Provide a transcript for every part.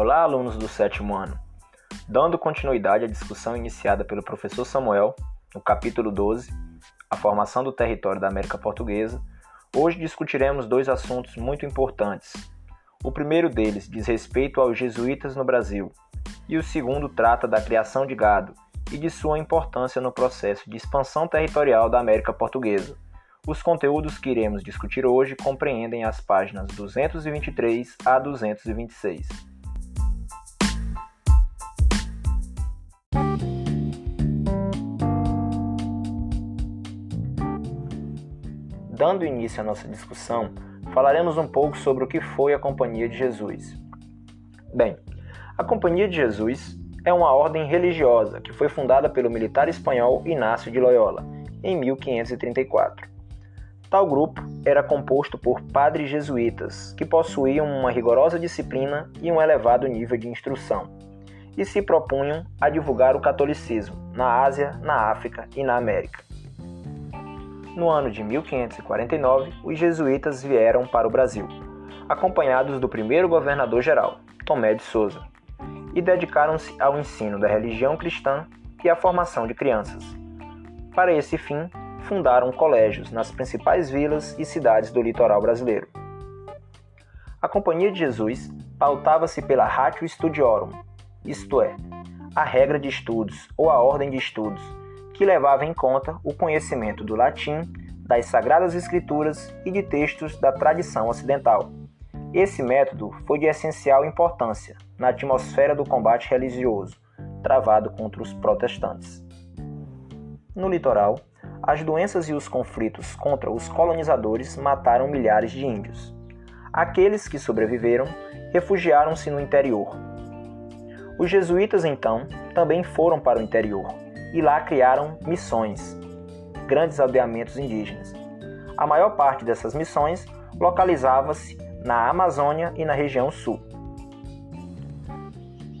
Olá, alunos do sétimo ano. Dando continuidade à discussão iniciada pelo professor Samuel, no capítulo 12, A Formação do Território da América Portuguesa, hoje discutiremos dois assuntos muito importantes. O primeiro deles diz respeito aos jesuítas no Brasil, e o segundo trata da criação de gado e de sua importância no processo de expansão territorial da América Portuguesa. Os conteúdos que iremos discutir hoje compreendem as páginas 223 a 226. Dando início à nossa discussão, falaremos um pouco sobre o que foi a Companhia de Jesus. Bem, a Companhia de Jesus é uma ordem religiosa que foi fundada pelo militar espanhol Inácio de Loyola em 1534. Tal grupo era composto por padres jesuítas, que possuíam uma rigorosa disciplina e um elevado nível de instrução, e se propunham a divulgar o catolicismo na Ásia, na África e na América. No ano de 1549, os jesuítas vieram para o Brasil, acompanhados do primeiro governador-geral, Tomé de Souza, e dedicaram-se ao ensino da religião cristã e à formação de crianças. Para esse fim, fundaram colégios nas principais vilas e cidades do litoral brasileiro. A Companhia de Jesus pautava-se pela Ratio Studiorum, isto é, a regra de estudos ou a ordem de estudos, que levava em conta o conhecimento do latim, das sagradas escrituras e de textos da tradição ocidental. Esse método foi de essencial importância na atmosfera do combate religioso travado contra os protestantes. No litoral, as doenças e os conflitos contra os colonizadores mataram milhares de índios. Aqueles que sobreviveram refugiaram-se no interior. Os jesuítas, então, também foram para o interior e lá criaram missões, grandes aldeamentos indígenas. A maior parte dessas missões localizava-se na Amazônia e na região sul.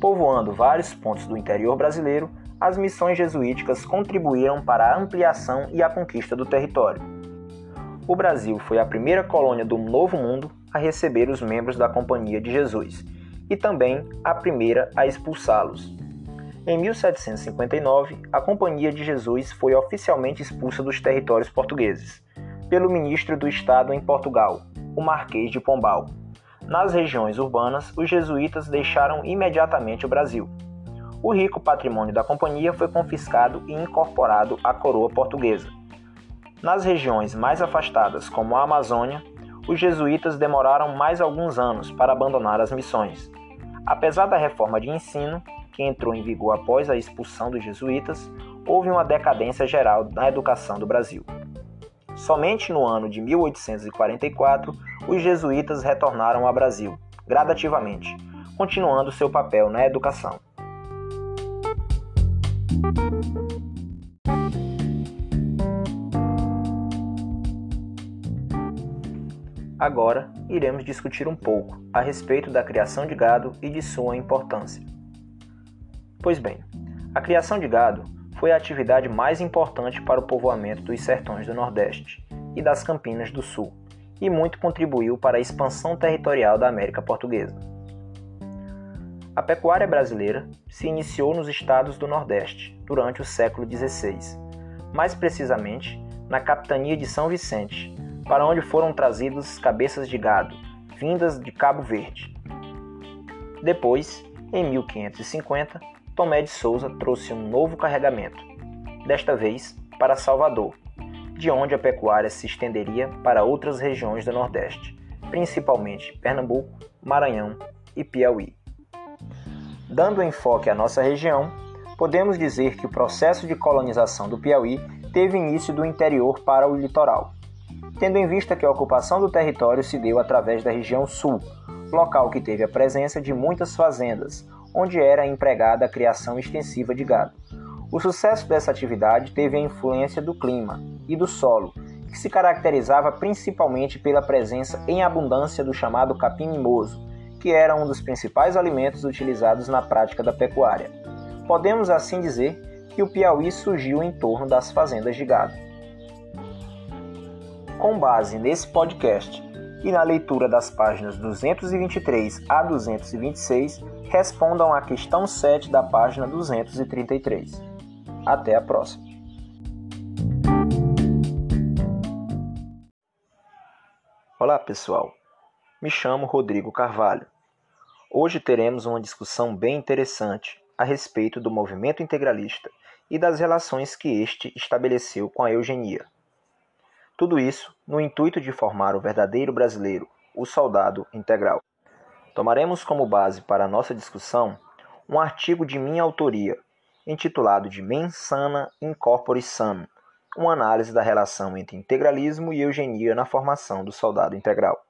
Povoando vários pontos do interior brasileiro, as missões jesuíticas contribuíram para a ampliação e a conquista do território. O Brasil foi a primeira colônia do Novo Mundo a receber os membros da Companhia de Jesus e também a primeira a expulsá-los. Em 1759, a Companhia de Jesus foi oficialmente expulsa dos territórios portugueses pelo ministro do Estado em Portugal, o Marquês de Pombal. Nas regiões urbanas, os jesuítas deixaram imediatamente o Brasil o rico patrimônio da companhia foi confiscado e incorporado à coroa portuguesa. Nas regiões mais afastadas, como a Amazônia, os jesuítas demoraram mais alguns anos para abandonar as missões. Apesar da reforma de ensino, que entrou em vigor após a expulsão dos jesuítas, houve uma decadência geral na educação do Brasil. Somente no ano de 1844, os jesuítas retornaram ao Brasil, gradativamente, continuando seu papel na educação. Agora iremos discutir um pouco a respeito da criação de gado e de sua importância. Pois bem, a criação de gado foi a atividade mais importante para o povoamento dos sertões do Nordeste e das Campinas do Sul, e muito contribuiu para a expansão territorial da América Portuguesa. A pecuária brasileira se iniciou nos estados do Nordeste durante o século XVI, mais precisamente na capitania de São Vicente, para onde foram trazidos cabeças de gado, vindas de Cabo Verde. Depois, em 1550, Tomé de Souza trouxe um novo carregamento, desta vez para Salvador, de onde a pecuária se estenderia para outras regiões do Nordeste, principalmente Pernambuco, Maranhão e Piauí. Dando enfoque à nossa região, podemos dizer que o processo de colonização do Piauí teve início do interior para o litoral tendo em vista que a ocupação do território se deu através da região sul, local que teve a presença de muitas fazendas, onde era empregada a criação extensiva de gado. O sucesso dessa atividade teve a influência do clima e do solo, que se caracterizava principalmente pela presença em abundância do chamado capim mimoso, que era um dos principais alimentos utilizados na prática da pecuária. Podemos assim dizer que o Piauí surgiu em torno das fazendas de gado. Com base nesse podcast e na leitura das páginas 223 a 226, respondam à questão 7 da página 233. Até a próxima! Olá pessoal, me chamo Rodrigo Carvalho. Hoje teremos uma discussão bem interessante a respeito do movimento integralista e das relações que este estabeleceu com a eugenia. Tudo isso no intuito de formar o verdadeiro brasileiro, o soldado integral. Tomaremos como base para a nossa discussão um artigo de minha autoria, intitulado de Mens Sana in Corpore Sano, uma análise da relação entre integralismo e eugenia na formação do soldado integral.